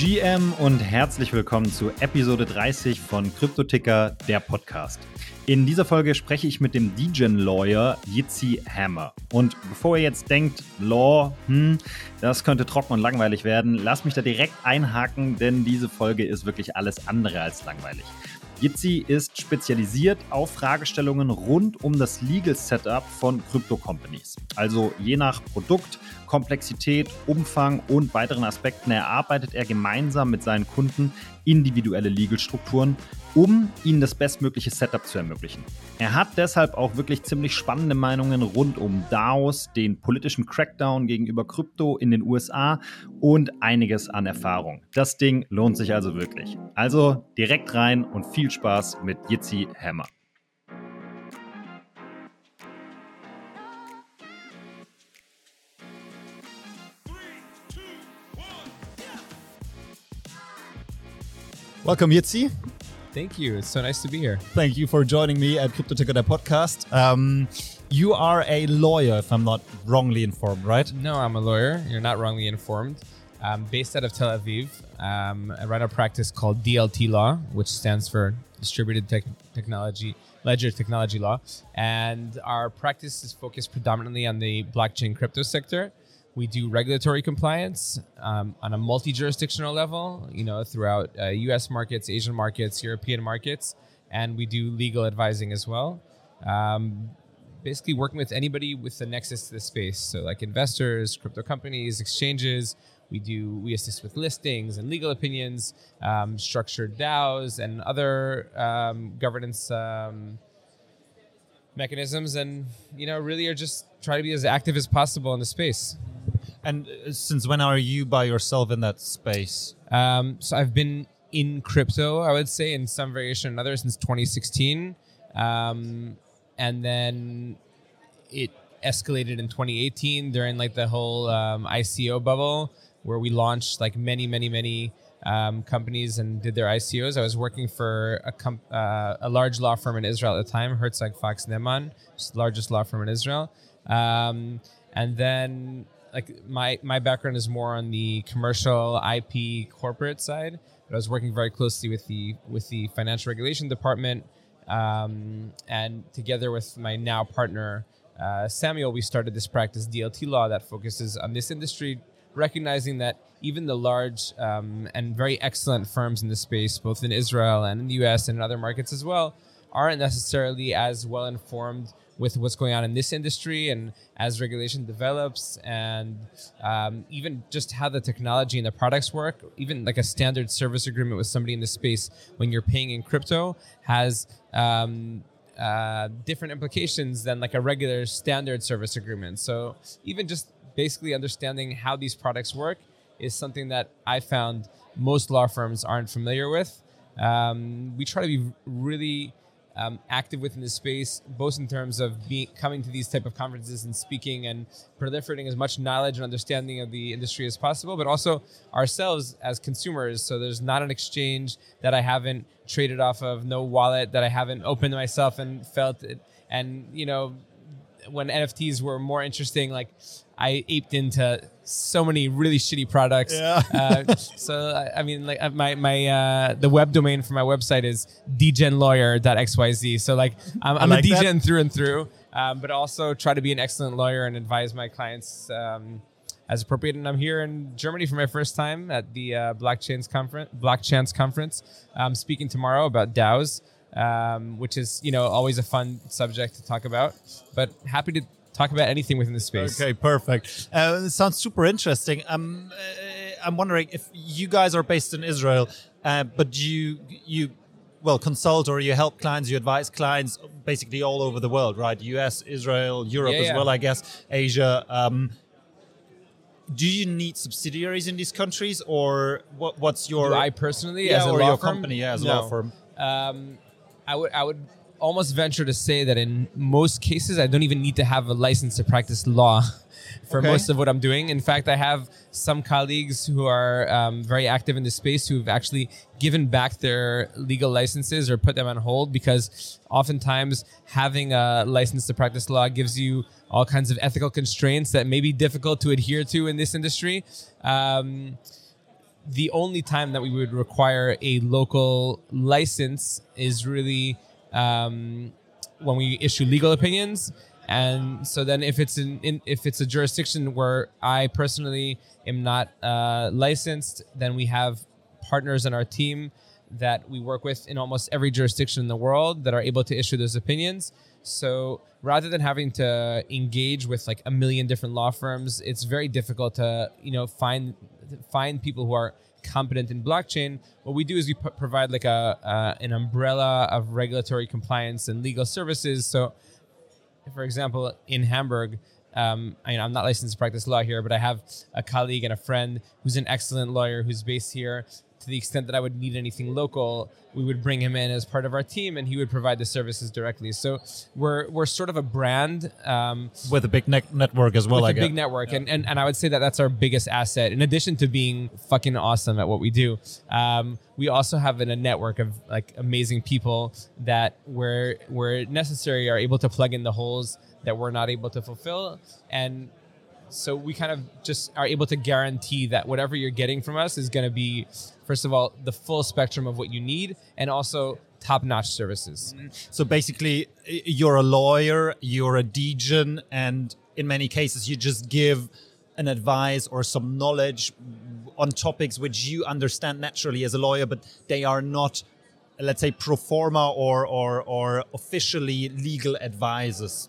GM und herzlich willkommen zu Episode 30 von CryptoTicker, der Podcast. In dieser Folge spreche ich mit dem Degen-Lawyer Jitzi Hammer. Und bevor ihr jetzt denkt, Law, hm, das könnte trocken und langweilig werden, lasst mich da direkt einhaken, denn diese Folge ist wirklich alles andere als langweilig. Jitsi ist spezialisiert auf Fragestellungen rund um das Legal Setup von Crypto Companies. Also je nach Produkt, Komplexität, Umfang und weiteren Aspekten erarbeitet er gemeinsam mit seinen Kunden individuelle Legal-Strukturen, um ihnen das bestmögliche Setup zu ermöglichen. Er hat deshalb auch wirklich ziemlich spannende Meinungen rund um DAOs, den politischen Crackdown gegenüber Krypto in den USA und einiges an Erfahrung. Das Ding lohnt sich also wirklich. Also direkt rein und viel Spaß mit Jitsi Hammer. Welcome, Jitsi. Thank you. It's so nice to be here. Thank you for joining me at Crypto Ticker podcast. Um, you are a lawyer, if I'm not wrongly informed, right? No, I'm a lawyer. You're not wrongly informed. I'm based out of Tel Aviv. Um, I run a practice called DLT Law, which stands for Distributed Tech Technology Ledger Technology Law, and our practice is focused predominantly on the blockchain crypto sector. We do regulatory compliance um, on a multi-jurisdictional level, you know, throughout uh, U.S. markets, Asian markets, European markets, and we do legal advising as well. Um, basically, working with anybody with a nexus to the space, so like investors, crypto companies, exchanges. We do we assist with listings and legal opinions, um, structured DAOs, and other um, governance um, mechanisms, and you know, really are just try to be as active as possible in the space. And uh, since when are you by yourself in that space? Um, so I've been in crypto, I would say, in some variation or another since 2016. Um, and then it escalated in 2018 during like the whole um, ICO bubble where we launched like many, many, many um, companies and did their ICOs. I was working for a, uh, a large law firm in Israel at the time, Herzog Fox Neeman, largest law firm in Israel. Um, and then like my my background is more on the commercial IP corporate side, but I was working very closely with the with the financial regulation department, um, and together with my now partner uh, Samuel, we started this practice DLT law that focuses on this industry, recognizing that even the large um, and very excellent firms in the space, both in Israel and in the U.S. and in other markets as well, aren't necessarily as well informed with what's going on in this industry and as regulation develops and um, even just how the technology and the products work even like a standard service agreement with somebody in the space when you're paying in crypto has um, uh, different implications than like a regular standard service agreement so even just basically understanding how these products work is something that i found most law firms aren't familiar with um, we try to be really um, active within the space, both in terms of coming to these type of conferences and speaking and proliferating as much knowledge and understanding of the industry as possible, but also ourselves as consumers. So there's not an exchange that I haven't traded off of, no wallet that I haven't opened myself and felt it. And you know, when NFTs were more interesting, like I aped into so many really shitty products. Yeah. uh, so I mean, like uh, my my uh, the web domain for my website is degenlawyer.xyz. So like I'm, I'm like a degen that. through and through, um, but also try to be an excellent lawyer and advise my clients um, as appropriate. And I'm here in Germany for my first time at the uh, Blockchains conference, Blockchance conference. I'm speaking tomorrow about DAOs. Um, which is you know always a fun subject to talk about, but happy to talk about anything within the space. Okay, perfect. Uh, it sounds super interesting. Um, uh, I'm wondering if you guys are based in Israel, uh, but you you well consult or you help clients, you advise clients basically all over the world, right? U.S., Israel, Europe yeah, as yeah. well, I guess, Asia. Um, do you need subsidiaries in these countries, or what, what's your? Do I personally, yeah, as a or law your firm? company, yeah, as a law firm. Um, I would I would almost venture to say that in most cases, I don't even need to have a license to practice law for okay. most of what I'm doing. In fact, I have some colleagues who are um, very active in the space who've actually given back their legal licenses or put them on hold because oftentimes having a license to practice law gives you all kinds of ethical constraints that may be difficult to adhere to in this industry. Um, the only time that we would require a local license is really um, when we issue legal opinions. And so then, if it's in, in if it's a jurisdiction where I personally am not uh, licensed, then we have partners in our team that we work with in almost every jurisdiction in the world that are able to issue those opinions. So rather than having to engage with like a million different law firms, it's very difficult to you know find find people who are competent in blockchain. What we do is we p- provide like a uh, an umbrella of regulatory compliance and legal services. So, for example, in Hamburg. Um, I mean, I'm not licensed to practice law here, but I have a colleague and a friend who's an excellent lawyer who's based here to the extent that I would need anything local, we would bring him in as part of our team, and he would provide the services directly. So we're we're sort of a brand um, with a big ne- network as well. With a big network, yeah. and, and and I would say that that's our biggest asset. In addition to being fucking awesome at what we do, um, we also have in a network of like amazing people that where where necessary are able to plug in the holes that we're not able to fulfill and so we kind of just are able to guarantee that whatever you're getting from us is going to be first of all the full spectrum of what you need and also top-notch services. So basically you're a lawyer you're a degen and in many cases you just give an advice or some knowledge on topics which you understand naturally as a lawyer but they are not let's say pro forma or or, or officially legal advices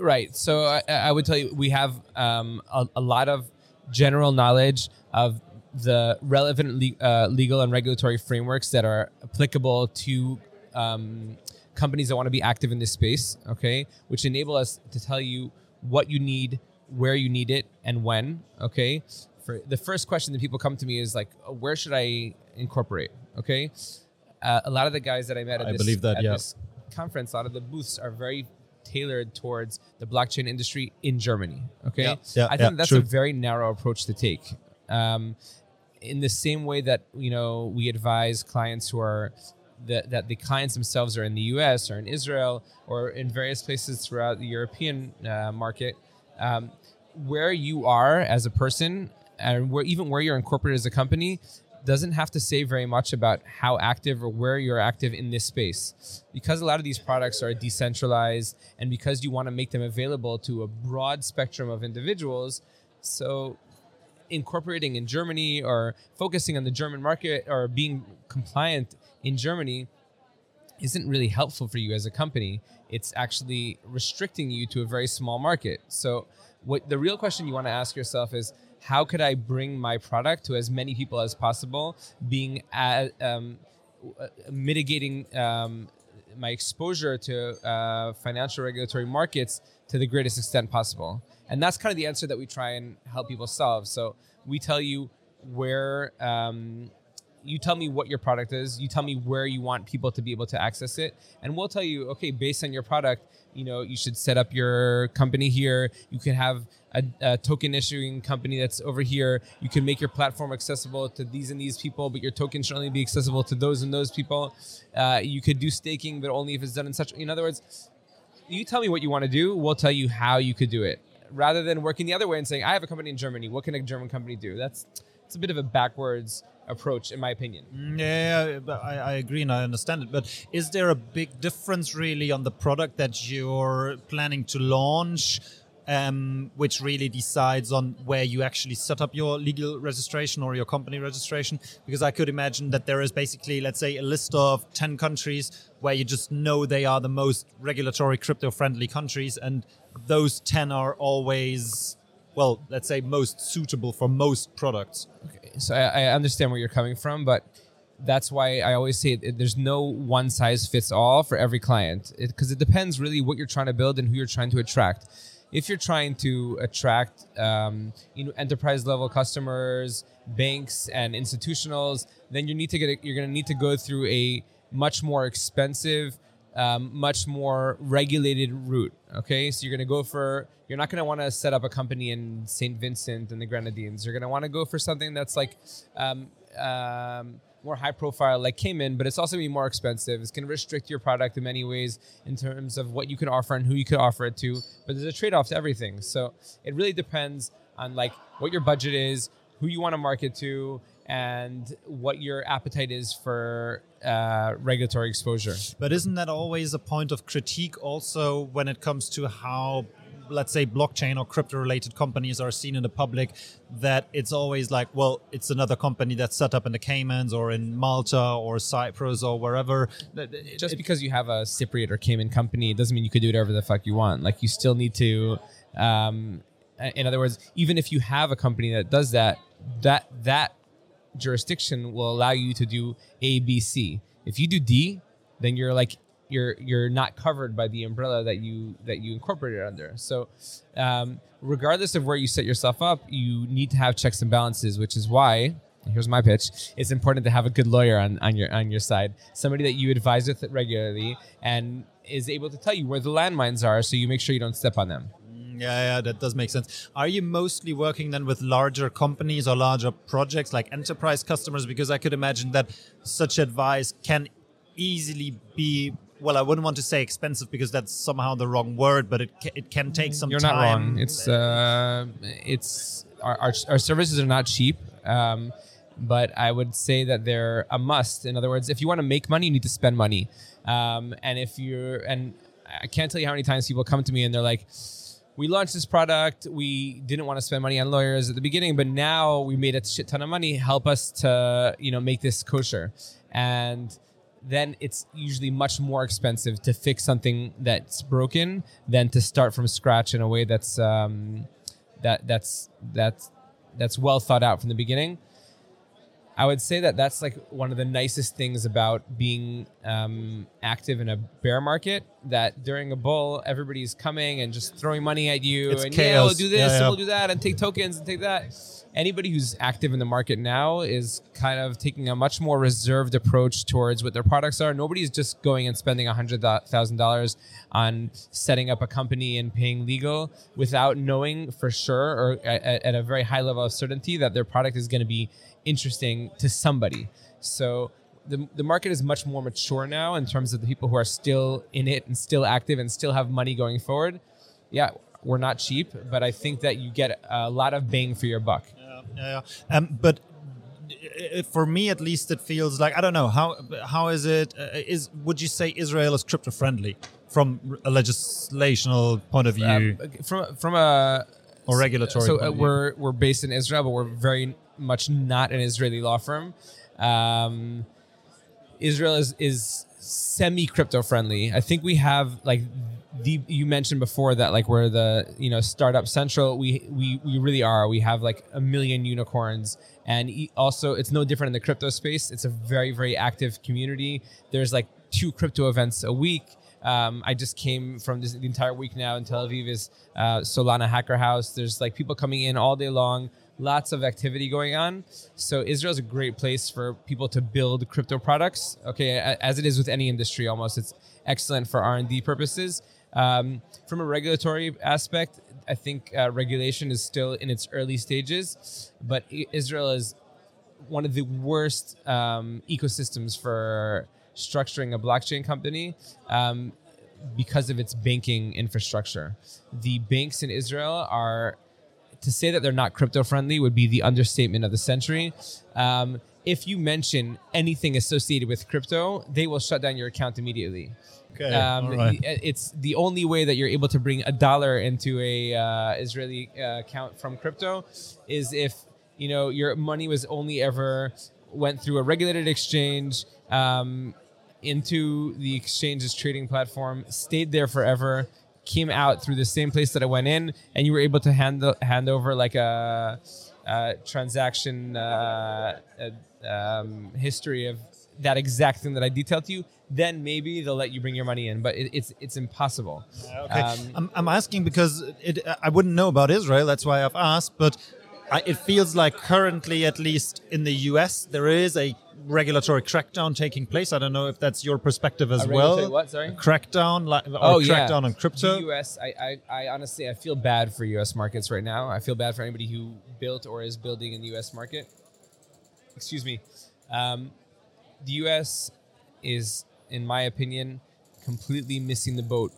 right. So I, I, would tell you we have um, a, a, lot of general knowledge of the relevant le- uh, legal and regulatory frameworks that are applicable to um, companies that want to be active in this space. Okay, which enable us to tell you what you need, where you need it, and when. Okay. For the first question that people come to me is like, where should I incorporate? Okay. Uh, a lot of the guys that I met at, I this, believe that, at yeah. this conference, a lot of the booths are very tailored towards the blockchain industry in Germany. Okay, yeah, yeah, I think yeah, that's true. a very narrow approach to take. Um, in the same way that you know we advise clients who are that, that the clients themselves are in the U.S. or in Israel or in various places throughout the European uh, market, um, where you are as a person and where even where you're incorporated as a company doesn't have to say very much about how active or where you're active in this space. Because a lot of these products are decentralized and because you want to make them available to a broad spectrum of individuals, so incorporating in Germany or focusing on the German market or being compliant in Germany isn't really helpful for you as a company. It's actually restricting you to a very small market. So what the real question you want to ask yourself is how could I bring my product to as many people as possible, being at, um, mitigating um, my exposure to uh, financial regulatory markets to the greatest extent possible. And that's kind of the answer that we try and help people solve. So we tell you where um, you tell me what your product is you tell me where you want people to be able to access it and we'll tell you okay based on your product you know you should set up your company here. You can have a, a, token issuing company that's over here. You can make your platform accessible to these and these people but your token should only be accessible to those and those people. Uh, you could do staking but only if it's done in such in other words you tell me what you want to do we'll tell you how you could do it. Rather than working the other way and saying i have a company in germany. What can a german company do? That's it's a bit of a backwards approach, in my opinion. Mm, yeah, I, I agree and I understand it. But is there a big difference really on the product that you're planning to launch? Um, which really decides on where you actually set up your legal registration or your company registration. Because I could imagine that there is basically, let's say, a list of 10 countries where you just know they are the most regulatory crypto friendly countries, and those 10 are always well, let's say most suitable for most products. Okay, so I, I understand where you're coming from, but that's why I always say there's no one size fits all for every client because it, it, depends really what you're trying to build and who you're trying to attract. If you're trying to attract, um, you know, enterprise level customers, banks, and institutionals, then you need to get a, you're going to need to go through a much more expensive um, much more regulated route. Okay, so you're going to go for you're not going to want to set up a company in St. Vincent and the Grenadines. You're going to want to go for something that's like um, um, more high profile, like Cayman, but it's also going to be more expensive. It's going to restrict your product in many ways in terms of what you can offer and who you can offer it to. But there's a trade off to everything. So it really depends on like what your budget is, who you want to market to, and what your appetite is for uh, regulatory exposure. But isn't that always a point of critique also when it comes to how let's say blockchain or crypto related companies are seen in the public that it's always like well it's another company that's set up in the caymans or in malta or cyprus or wherever just it, because you have a cypriot or cayman company it doesn't mean you could do whatever the fuck you want like you still need to um, in other words even if you have a company that does that that that jurisdiction will allow you to do A, B, C. If you do D, then you're like you're you're not covered by the umbrella that you that you incorporated under. So, um, regardless of where you set yourself up, you need to have checks and balances, which is why. Here's my pitch. It's important to have a good lawyer on, on your on your side, somebody that you advise with regularly and is able to tell you where the landmines are, so you make sure you don't step on them. Yeah, yeah, that does make sense. Are you mostly working then with larger companies or larger projects like enterprise customers? Because I could imagine that such advice can easily be well, I wouldn't want to say expensive because that's somehow the wrong word, but it it can take some You're time. not wrong. It's uh, it's our, our, our services are not cheap. Um, but I would say that they're a must. In other words, if you want to make money, you need to spend money. Um, and if you're, and I can't tell you how many times people come to me and they're like, we launched this product. We didn't want to spend money on lawyers at the beginning, but now we made a shit ton of money. Help us to, you know, make this kosher. And then it's usually much more expensive to fix something that's broken than to start from scratch in a way that's um, that that's that's that's well thought out from the beginning. I would say that that's like one of the nicest things about being um, active in a bear market. That during a bull, everybody's coming and just throwing money at you, it's and chaos. yeah, we'll do this yeah, yeah. and we'll do that, and take tokens and take that. Anybody who's active in the market now is kind of taking a much more reserved approach towards what their products are. Nobody's just going and spending hundred thousand dollars on setting up a company and paying legal without knowing for sure or at, at a very high level of certainty that their product is going to be interesting to somebody. So the, the market is much more mature now in terms of the people who are still in it and still active and still have money going forward. Yeah, we're not cheap, but I think that you get a lot of bang for your buck. Yeah, yeah. yeah. Um, but for me, at least, it feels like I don't know how how is it uh, is would you say Israel is crypto friendly from a legislational point of view? Um, from from a or regulatory. So uh, we're we're based in Israel, but we're very much not an Israeli law firm. Um, Israel is is semi crypto friendly. I think we have like the you mentioned before that like we're the you know startup central. We we we really are. We have like a million unicorns, and also it's no different in the crypto space. It's a very very active community. There's like two crypto events a week. Um, I just came from this, the entire week now in Tel Aviv is uh, Solana Hacker House. There's like people coming in all day long lots of activity going on. So Israel is a great place for people to build crypto products. Okay, as it is with any industry, almost it's excellent for R and D purposes. Um, from a regulatory aspect, I think uh, regulation is still in its early stages, but Israel is one of the worst um, ecosystems for structuring a blockchain company. Um, because of its banking infrastructure. The banks in Israel are to say that they're not crypto friendly would be the understatement of the century. Um, if you mention anything associated with crypto, they will shut down your account immediately. Okay, um, right. It's the only way that you're able to bring a dollar into a uh, Israeli uh, account from crypto is if you know your money was only ever went through a regulated exchange um, into the exchange's trading platform, stayed there forever, came out through the same place that I went in, and you were able to hand hand over like a, a transaction uh, a, um, history of that exact thing that I detailed to you, then maybe they'll let you bring your money in. But it, it's it's impossible. Okay, um, I'm, I'm asking because it, I wouldn't know about Israel. That's why I've asked. But I, it feels like currently, at least in the U.S., there is a regulatory crackdown taking place. I don't know if that's your perspective as well. What? Sorry. A crackdown, like, or oh, crackdown yeah. on crypto. The U.S. I, I, I honestly, I feel bad for U.S. markets right now. I feel bad for anybody who built or is building in the U.S. market. Excuse me. Um, the U.S. is, in my opinion, completely missing the boat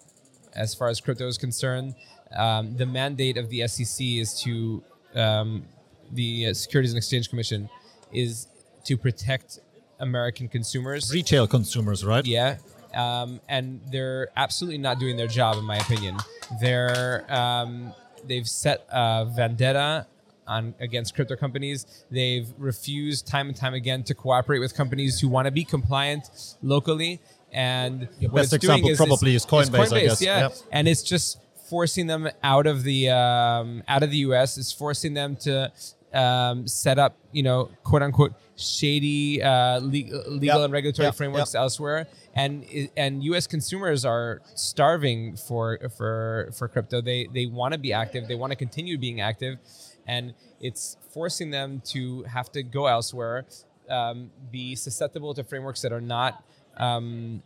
as far as crypto is concerned. Um, the mandate of the SEC is to um, the Securities and Exchange Commission is to protect American consumers. Retail consumers, right? Yeah. Um, and they're absolutely not doing their job, in my opinion. They're um, they've set a vendetta on against crypto companies. They've refused time and time again to cooperate with companies who want to be compliant locally. And Your what best it's doing example probably is Coinbase, I guess. Yeah, Yep. and it's just forcing them out of the um, out of the U.S. is forcing them to um, set up, you know, quote unquote shady uh, le- legal Yep. and regulatory Yep. frameworks elsewhere, and and U.S. consumers are starving for for for crypto. They they want to be active. They want to continue being active, and it's forcing them to have to go elsewhere, um, be susceptible to frameworks that are not. Um,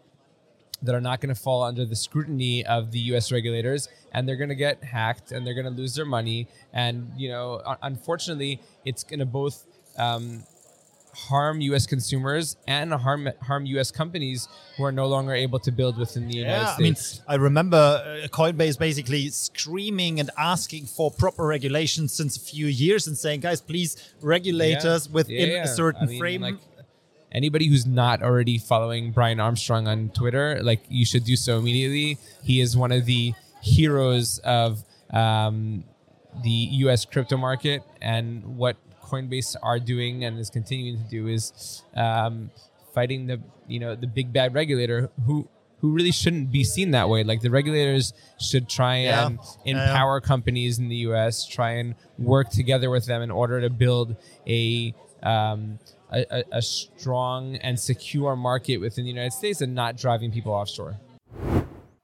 that are not going to fall under the scrutiny of the U.S. regulators, and they're going to get hacked, and they're going to lose their money, and you know, unfortunately, it's going to both um, harm U.S. consumers and harm harm U.S. companies who are no longer able to build within the United Yeah, I mean, I remember uh, Coinbase basically screaming and asking for proper regulation since a few years and saying, guys, please regulate Yeah. us within yeah. a certain I mean, frame. like, anybody who's not already following Brian Armstrong on Twitter, like you should do so immediately. He is one of the heroes of um, the U.S. crypto market, and what Coinbase are doing and is continuing to do is um, fighting the you know the big bad regulator who. Who really shouldn't be seen that way? Like the regulators should try Yeah. and Yeah, yeah. empower companies in the U.S. Try and work together with them in order to build a um, a, a, strong and secure market within the United States and not driving people offshore.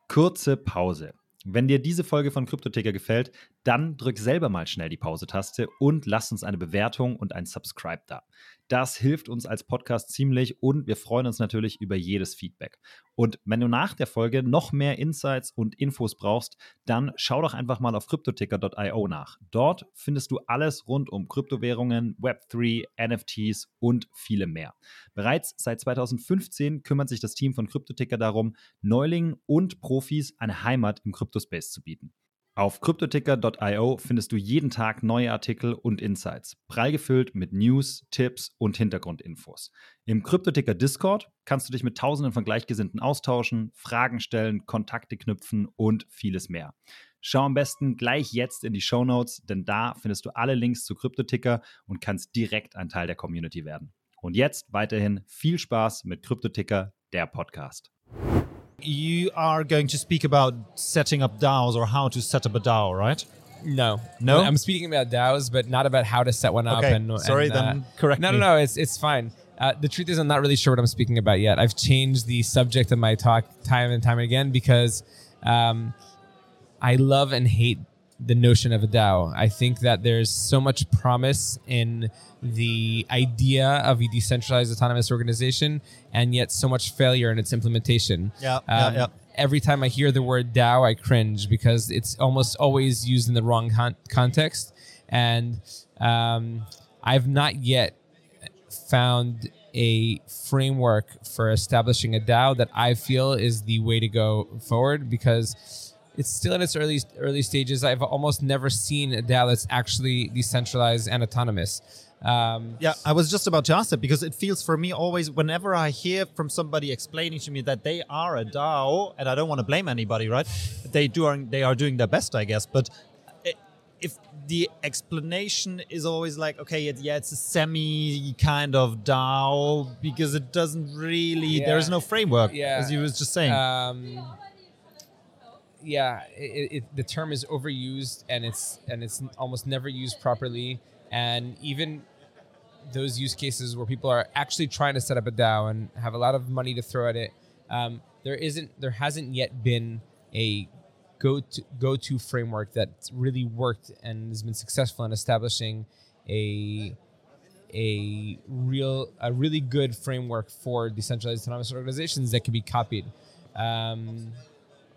Kurze Pause. Wenn dir diese Folge von Kryptoticker gefällt, dann drück selber mal schnell die Pause-Taste und lass uns eine Bewertung und ein Subscribe da. Das hilft uns als Podcast ziemlich und wir freuen uns natürlich über jedes Feedback. Und wenn du nach der Folge noch mehr Insights und Infos brauchst, dann schau doch einfach mal auf cryptoticker.io nach. Dort findest du alles rund um Kryptowährungen, Web3, NFTs und viele mehr. Bereits seit 2015 kümmert sich das Team von Kryptoticker darum, Neulingen und Profis eine Heimat im Kryptospace zu bieten. Auf cryptoticker.io findest du jeden Tag neue Artikel und Insights, prall gefüllt mit News, Tipps und Hintergrundinfos. Im Kryptoticker Discord kannst du dich mit Tausenden von Gleichgesinnten austauschen, Fragen stellen, Kontakte knüpfen und vieles mehr. Schau am besten gleich jetzt in die Show Notes, denn da findest du alle Links zu Kryptoticker und kannst direkt ein Teil der Community werden. Und jetzt weiterhin viel Spaß mit Kryptoticker, der Podcast. You are going to speak about setting up DAOs or how to set up a DAO, right? No, No? I'm speaking about DAOs, but not about how to set one up. Okay, And sorry, and, uh, then correct No, me. no, no. It's it's fine. Uh, the truth is, I'm not really sure what I'm speaking about yet. I've changed the subject of my talk time and time again because um, I love and hate the notion of a DAO. I think that there's so much promise in the idea of a decentralized autonomous organization, and yet so much failure in its implementation. Yeah, yeah, Um, yeah. Every time I hear the word DAO, I cringe because it's almost always used in the wrong con- context, and um, I've not yet found a framework for establishing a DAO that I feel is the way to go forward because it's still in its early early stages. I've almost never seen a DAO that's actually decentralized and autonomous. Um, Yeah, I was just about to ask that because it feels for me always whenever I hear from somebody explaining to me that they are a DAO, and I don't want to blame anybody, right? They do they are doing their best, I guess, but if the explanation is always like, okay, it, yeah, it's a semi kind of DAO because it doesn't really, there is no framework, Yeah. as you was just saying. um, yeah, it, it, the term is overused and it's and it's almost never used properly. And even those use cases where people are actually trying to set up a DAO and have a lot of money to throw at it, um, there isn't there hasn't yet been a go to go to framework that's really worked and has been successful in establishing a a real a really good framework for decentralized autonomous organizations that can be copied. Um,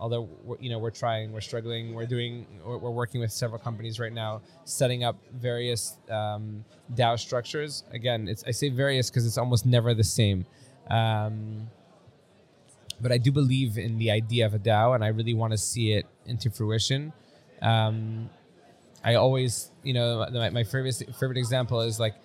although you know we're trying, we're struggling, we're doing, we're, we're working with several companies right now, setting up various um, DAO structures. Again, it's I say various because it's almost never the same. Um, but I do believe in the idea of a DAO, and I really want to see it into fruition. Um, I always, you know, my, my favorite favorite example is like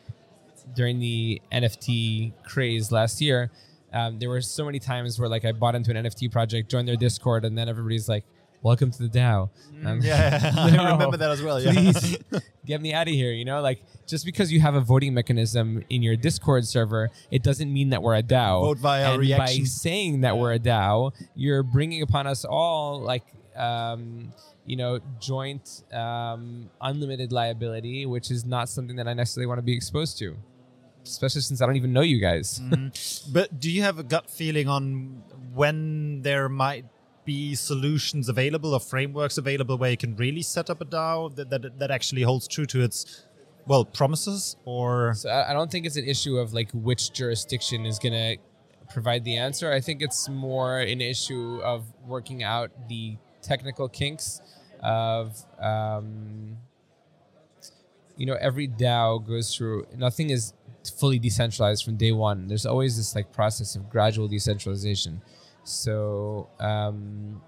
during the NFT craze last year, um, there were so many times where like I bought into an NFT project, joined their Discord, and then everybody's like, "Welcome to the DAO." Um, Yeah, I remember that as well. Yeah. Please get me out of here. You know, like just because you have a voting mechanism in your Discord server, it doesn't mean that we're a DAO. Vote via and reaction. By saying that we're a DAO, you're bringing upon us all like. Um, you know, joint um, unlimited liability, which is not something that I necessarily want to be exposed to, especially since I don't even know you guys. But do you have a gut feeling on when there might be solutions available or frameworks available where you can really set up a DAO that, that, that actually holds true to its well promises or So I I don't think it's an issue of like which jurisdiction is going to provide the answer. I think it's more an issue of working out the technical kinks of, um, you know, every DAO goes through, nothing is fully decentralized from day one. There's always this like process of gradual decentralization. So, um,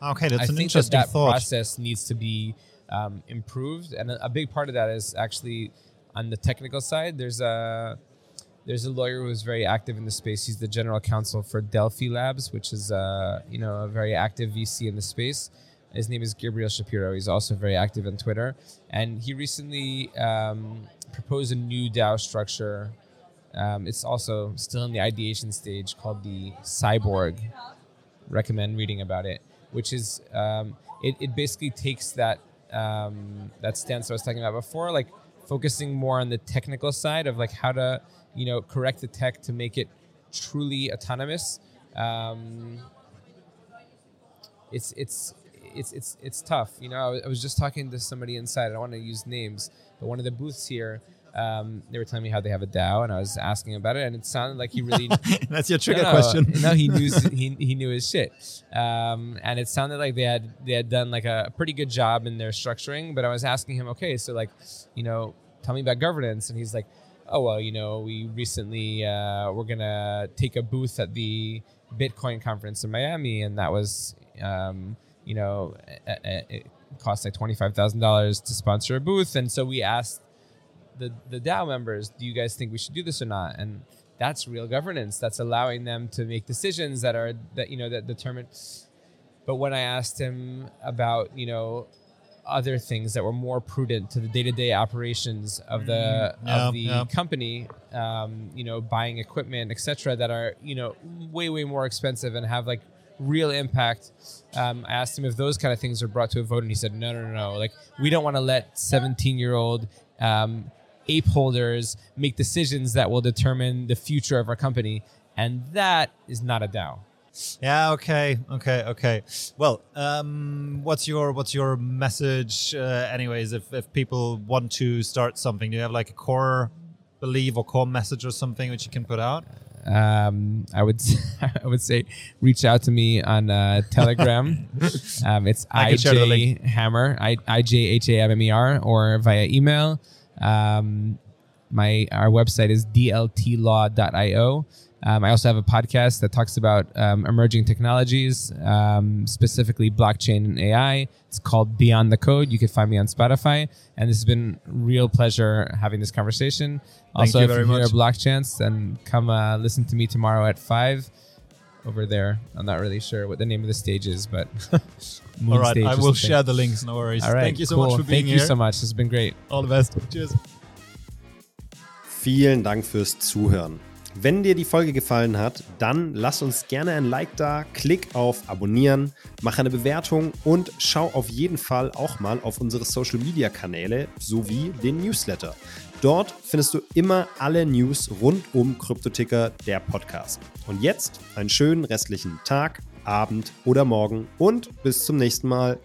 okay that's I an think interesting that, that thought process needs to be um, improved, and a, a big part of that is actually on the technical side. There's a there's a lawyer who's very active in the space. He's the general counsel for Delphi Labs, which is uh, you know a very active VC in the space. His name is Gabriel Shapiro. He's also very active on Twitter, and he recently um, proposed a new DAO structure. Um, it's also still in the ideation stage, called the Cyborg recommend reading about it, which is um, it, it basically takes that um, that stance I was talking about before, like focusing more on the technical side of like how to you know correct the tech to make it truly autonomous. Um, it's it's it's it's it's tough. You know, I was, was just talking to somebody inside. I don't want to use names, but one of the booths here. Um, they were telling me how they have a DAO, and I was asking about it, and it sounded like he really that's your trigger no, no, question No, he knew he, he knew his shit, um, and it sounded like they had they had done like a pretty good job in their structuring. But I was asking him, okay, so like, you know, tell me about governance, and he's like, oh well, you know, we recently uh, we're gonna take a booth at the Bitcoin conference in Miami, and that was, um, you know, it, costs like twenty five thousand dollars to sponsor a booth, and so we asked the the DAO members, do you guys think we should do this or not? And that's real governance. That's allowing them to make decisions that are that you know that determine. But when I asked him about you know other things that were more prudent to the day to day operations of the Mm, yeah, of the yeah. company, um, you know, buying equipment, etc., that are you know way way more expensive and have like real impact. Um, I asked him if those kind of things are brought to a vote, and he said, no, no, no, no. Like we don't want to let seventeen year old um, ape holders make decisions that will determine the future of our company, and that is not a DAO. Yeah. Okay. Okay. Okay. Well, um, what's your what's your message, uh, anyways? If if people want to start something, do you have like a core belief or core message or something which you can put out? Um, I would I would say reach out to me on uh, Telegram. um, it's I IJ. Hammer I I J H A M M E R or via email. Um, my our website is dltlaw.io. Um, I also have a podcast that talks about um, emerging technologies, um, specifically blockchain and AI. It's called Beyond the Code. You can find me on Spotify, and this has been real pleasure having this conversation. also, you if very you hear a much. block chance, then come uh, listen to me tomorrow at five over there. I'm not really sure what the name of the stage is, but All right, I will share the links. No worries. All right, Thank you so cool. much for being Thank here. you so much. This has been great. All the best. Cheers. Vielen Dank fürs Zuhören. Wenn dir die Folge gefallen hat, dann lass uns gerne ein Like da, klick auf Abonnieren, mach eine Bewertung und schau auf jeden Fall auch mal auf unsere Social Media Kanäle sowie den Newsletter. Dort findest du immer alle News rund um Kryptoticker, der Podcast. Und jetzt einen schönen restlichen Tag, Abend oder Morgen und bis zum nächsten Mal.